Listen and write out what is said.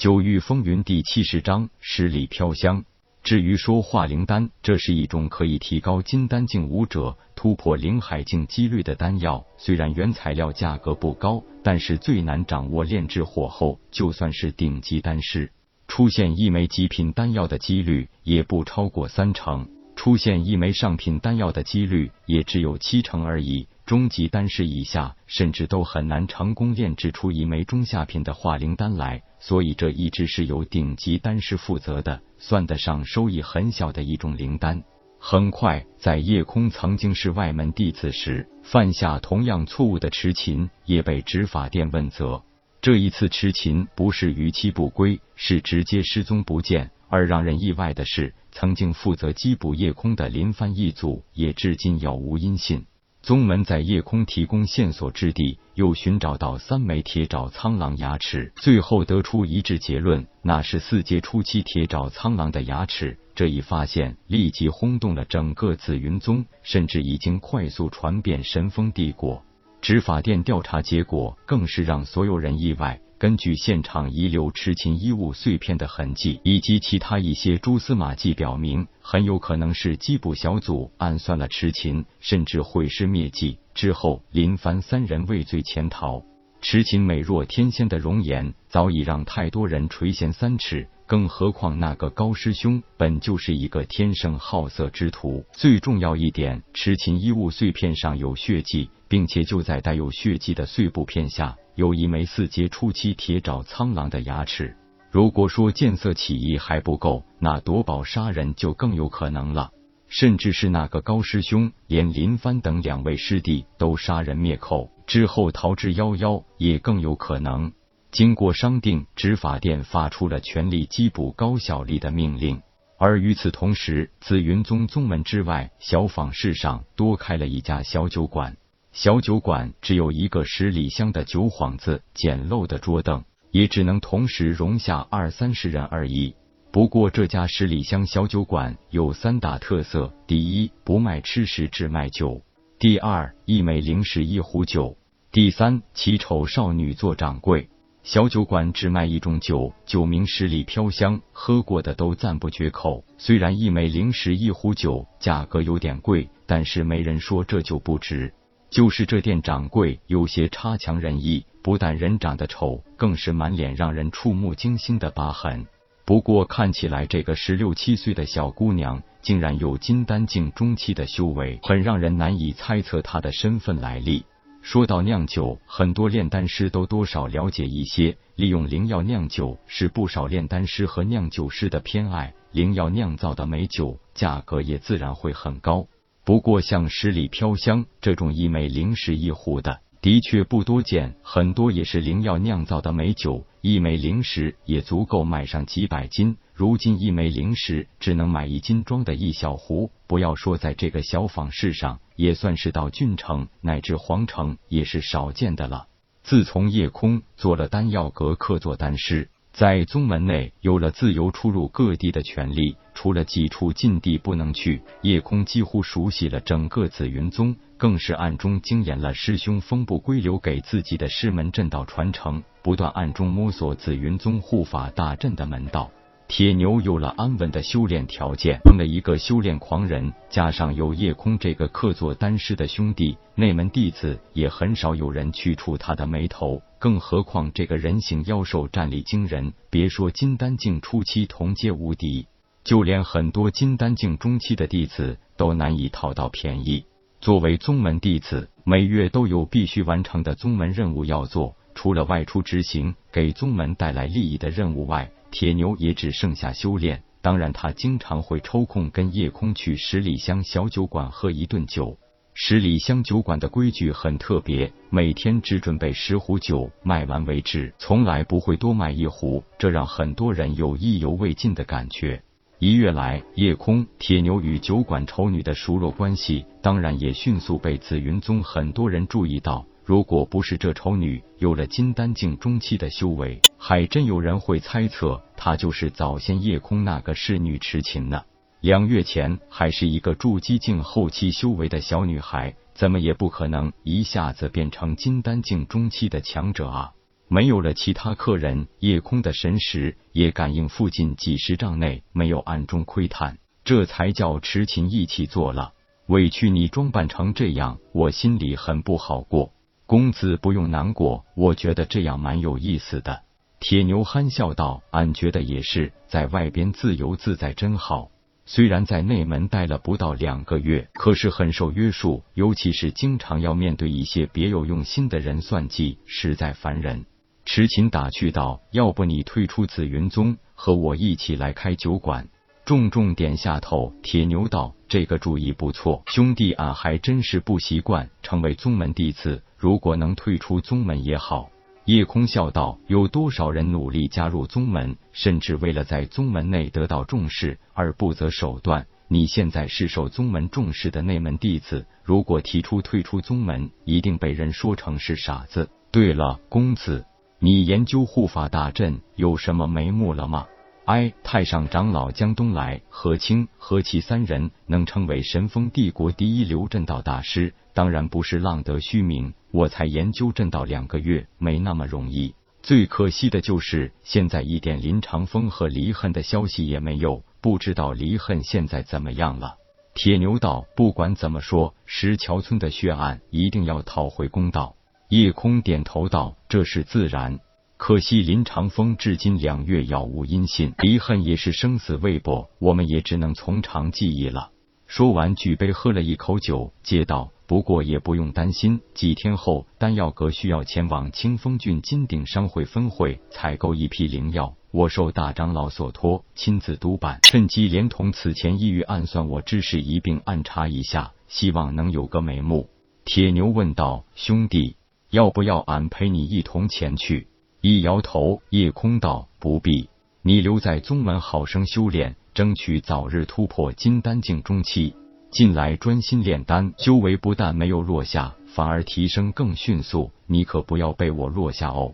九域风云第七十章十里飘香。至于说化灵丹，这是一种可以提高金丹境武者突破灵海境几率的丹药。虽然原材料价格不高，但是最难掌握炼制火候，就算是顶级丹师，出现一枚极品丹药的几率也不超过三成，出现一枚上品丹药的几率也只有七成而已。中级丹师以下，甚至都很难成功炼制出一枚中下品的化灵丹来。所以，这一直是由顶级丹师负责的，算得上收益很小的一种灵丹。很快，在夜空曾经是外门弟子时，犯下同样错误的痴琴也被执法殿问责。这一次痴琴不是逾期不归，是直接失踪不见。而让人意外的是，曾经负责缉捕夜空的林帆一族也至今杳无音信。宗门在夜空提供线索之地，又寻找到三枚铁爪苍狼牙齿，最后得出一致结论，那是四阶初期铁爪苍狼的牙齿。这一发现立即轰动了整个紫云宗，甚至已经快速传遍神风帝国。执法殿调查结果更是让所有人意外。根据现场遗留痴琴衣物碎片的痕迹，以及其他一些蛛丝马迹，表明很有可能是缉捕小组暗算了痴琴，甚至毁尸灭迹之后，林凡三人畏罪潜逃。痴琴美若天仙的容颜，早已让太多人垂涎三尺。更何况那个高师兄本就是一个天生好色之徒。最重要一点，痴琴衣物碎片上有血迹，并且就在带有血迹的碎布片下。有一枚四阶初期铁爪苍狼的牙齿。如果说见色起意还不够，那夺宝杀人就更有可能了。甚至是那个高师兄，连林帆等两位师弟都杀人灭口之后逃之夭夭，也更有可能。经过商定，执法殿发出了全力缉捕高小丽的命令。而与此同时，紫云宗宗门之外，小坊市上多开了一家小酒馆。小酒馆只有一个十里香的酒幌子，简陋的桌凳也只能同时容下二三十人而已。不过这家十里香小酒馆有三大特色：第一，不卖吃食，只卖酒；第二，一枚零食一壶酒；第三，奇丑少女做掌柜。小酒馆只卖一种酒，酒名十里飘香，喝过的都赞不绝口。虽然一枚零食一壶酒价格有点贵，但是没人说这酒不值。就是这店掌柜有些差强人意，不但人长得丑，更是满脸让人触目惊心的疤痕。不过看起来这个十六七岁的小姑娘竟然有金丹境中期的修为，很让人难以猜测她的身份来历。说到酿酒，很多炼丹师都多少了解一些，利用灵药酿酒是不少炼丹师和酿酒师的偏爱。灵药酿造的美酒价格也自然会很高。不过，像十里飘香这种一枚灵石一壶的，的确不多见。很多也是灵药酿造的美酒，一枚灵石也足够买上几百斤。如今一枚灵石只能买一斤装的一小壶，不要说在这个小坊市上，也算是到郡城乃至皇城也是少见的了。自从夜空做了丹药阁客座丹师。在宗门内有了自由出入各地的权利，除了几处禁地不能去，夜空几乎熟悉了整个紫云宗，更是暗中精研了师兄风不归留给自己的师门阵道传承，不断暗中摸索紫云宗护法大阵的门道。铁牛有了安稳的修炼条件，成了一个修炼狂人，加上有夜空这个客座丹师的兄弟，内门弟子也很少有人去触他的眉头。更何况这个人形妖兽战力惊人，别说金丹境初期同阶无敌，就连很多金丹境中期的弟子都难以讨到便宜。作为宗门弟子，每月都有必须完成的宗门任务要做，除了外出执行给宗门带来利益的任务外。铁牛也只剩下修炼，当然他经常会抽空跟夜空去十里香小酒馆喝一顿酒。十里香酒馆的规矩很特别，每天只准备十壶酒，卖完为止，从来不会多卖一壶，这让很多人有意犹未尽的感觉。一月来，夜空、铁牛与酒馆丑女的熟络关系，当然也迅速被紫云宗很多人注意到。如果不是这丑女有了金丹境中期的修为，还真有人会猜测她就是早先夜空那个侍女痴琴呢。两月前还是一个筑基境后期修为的小女孩，怎么也不可能一下子变成金丹境中期的强者啊！没有了其他客人，夜空的神识也感应附近几十丈内没有暗中窥探，这才叫痴情一起做了。委屈你装扮成这样，我心里很不好过。公子不用难过，我觉得这样蛮有意思的。铁牛憨笑道：“俺觉得也是，在外边自由自在真好。虽然在内门待了不到两个月，可是很受约束，尤其是经常要面对一些别有用心的人算计，实在烦人。”痴情打趣道：“要不你退出紫云宗，和我一起来开酒馆？”重重点下头。铁牛道：“这个主意不错，兄弟，俺还真是不习惯成为宗门弟子，如果能退出宗门也好。”夜空笑道：“有多少人努力加入宗门，甚至为了在宗门内得到重视而不择手段？你现在是受宗门重视的内门弟子，如果提出退出宗门，一定被人说成是傻子。对了，公子。”你研究护法大阵有什么眉目了吗？哎，太上长老江东来、何清、何其三人能称为神风帝国第一流阵道大师，当然不是浪得虚名。我才研究阵道两个月，没那么容易。最可惜的就是现在一点林长风和离恨的消息也没有，不知道离恨现在怎么样了。铁牛道，不管怎么说，石桥村的血案一定要讨回公道。夜空点头道：“这是自然，可惜林长风至今两月杳无音信，离恨也是生死未卜，我们也只能从长计议了。”说完，举杯喝了一口酒，接道：“不过也不用担心，几天后丹药阁需要前往清风郡金鼎商会分会采购一批灵药，我受大长老所托，亲自督办，趁机连同此前意欲暗算我之事一并暗查一下，希望能有个眉目。”铁牛问道：“兄弟。”要不要俺陪你一同前去？一摇头，夜空道不必，你留在宗门好生修炼，争取早日突破金丹境中期。近来专心炼丹，修为不但没有落下，反而提升更迅速。你可不要被我落下哦。